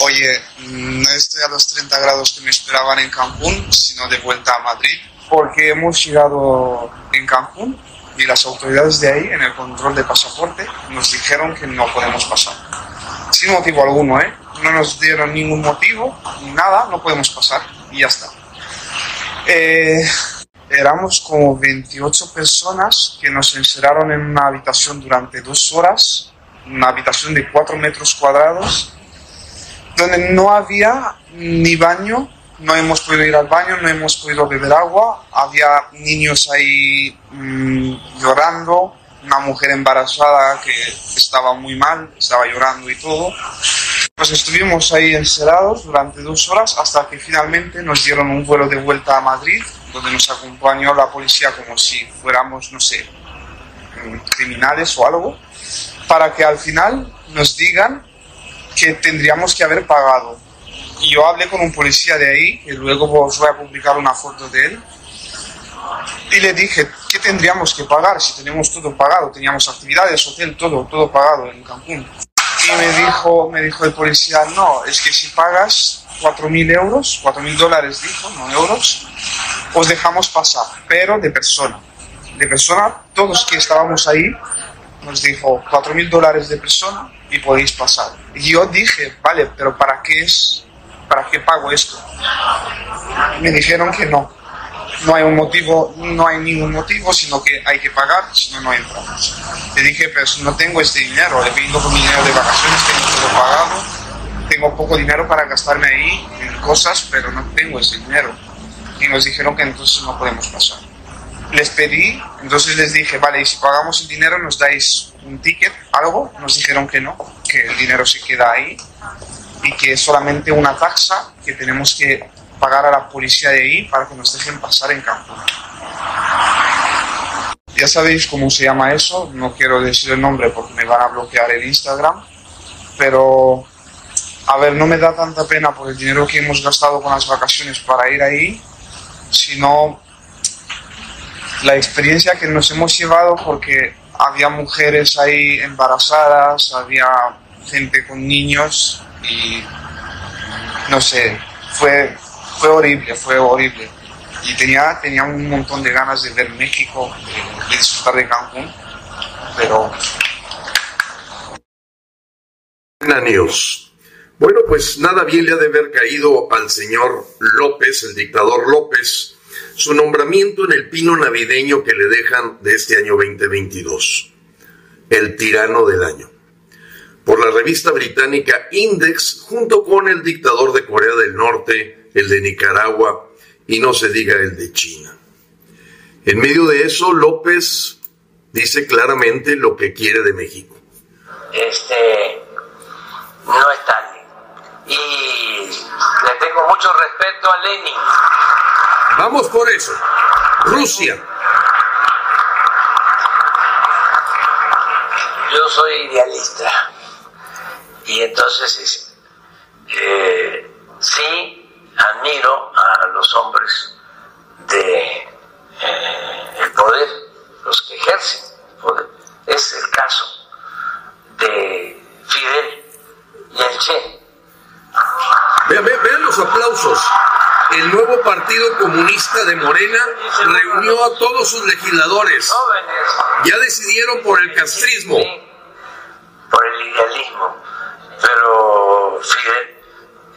Oye, no estoy a los 30 grados que me esperaban en Cancún, sino de vuelta a Madrid, porque hemos llegado en Cancún y las autoridades de ahí, en el control de pasaporte, nos dijeron que no podemos pasar. Sin motivo alguno, ¿eh? No nos dieron ningún motivo, nada, no podemos pasar y ya está. Eh, éramos como 28 personas que nos encerraron en una habitación durante dos horas, una habitación de 4 metros cuadrados, donde no había ni baño, no hemos podido ir al baño, no hemos podido beber agua, había niños ahí mm, llorando, una mujer embarazada que estaba muy mal, estaba llorando y todo. Pues estuvimos ahí encerrados durante dos horas hasta que finalmente nos dieron un vuelo de vuelta a Madrid, donde nos acompañó la policía como si fuéramos, no sé, criminales o algo, para que al final nos digan que tendríamos que haber pagado. Y yo hablé con un policía de ahí, que luego os voy a publicar una foto de él, y le dije, ¿qué tendríamos que pagar si tenemos todo pagado? Teníamos actividades, hotel, todo, todo pagado en Cancún. Y me dijo, me dijo el policía, no, es que si pagas 4.000 euros, 4.000 dólares dijo, no euros, os dejamos pasar, pero de persona. De persona, todos que estábamos ahí, nos dijo 4.000 dólares de persona y podéis pasar. Y yo dije, vale, pero ¿para qué es? ¿Para qué pago esto? Me dijeron que no. No hay un motivo, no hay ningún motivo, sino que hay que pagar, si no, no entramos. Le dije, pero no tengo este dinero, he venido con mi dinero de vacaciones, tengo todo pagado, tengo poco dinero para gastarme ahí en cosas, pero no tengo ese dinero. Y nos dijeron que entonces no podemos pasar. Les pedí, entonces les dije, vale, y si pagamos el dinero nos dais un ticket, algo, nos dijeron que no, que el dinero se queda ahí y que es solamente una taxa que tenemos que pagar a la policía de ahí para que nos dejen pasar en campo. Ya sabéis cómo se llama eso, no quiero decir el nombre porque me van a bloquear el Instagram, pero a ver, no me da tanta pena por el dinero que hemos gastado con las vacaciones para ir ahí, sino la experiencia que nos hemos llevado porque había mujeres ahí embarazadas, había gente con niños y no sé, fue, fue horrible, fue horrible. Y tenía, tenía un montón de ganas de ver México, de, de disfrutar de Cancún, pero... News. Bueno, pues nada bien le ha de haber caído al señor López, el dictador López, su nombramiento en el pino navideño que le dejan de este año 2022, el tirano del año, por la revista británica Index, junto con el dictador de Corea del Norte, el de Nicaragua y no se diga el de China. En medio de eso, López dice claramente lo que quiere de México. Este no es Stalin. Y le tengo mucho respeto a Lenin. Vamos por eso. Rusia. Yo soy idealista. Y entonces, eh, sí, admiro a los hombres de eh, el poder, los que ejercen el poder. Es el caso de Fidel y el Che. Vean, vean, vean los aplausos. El nuevo Partido Comunista de Morena reunió a todos sus legisladores. Ya decidieron por el castrismo. Por el idealismo. Pero Fidel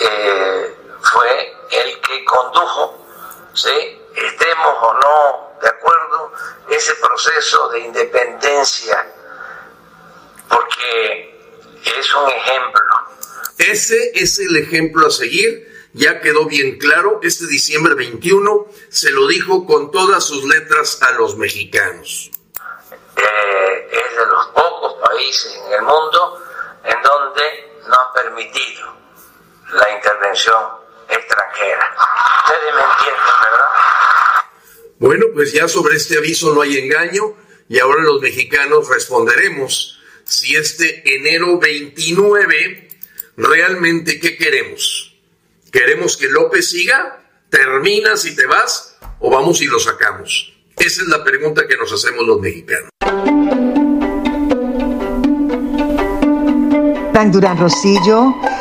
eh, fue el que condujo ¿sí? estemos o no de acuerdo, ese proceso de independencia, porque es un ejemplo. Ese es el ejemplo a seguir. Ya quedó bien claro, este diciembre 21 se lo dijo con todas sus letras a los mexicanos. Eh, es de los pocos países en el mundo en donde no ha permitido la intervención extranjera. Ustedes me entienden, ¿verdad? Bueno, pues ya sobre este aviso no hay engaño y ahora los mexicanos responderemos si este enero 29 realmente qué queremos. ¿Queremos que López siga? ¿Terminas y te vas? ¿O vamos y lo sacamos? Esa es la pregunta que nos hacemos los mexicanos. Frank Durán Rosillo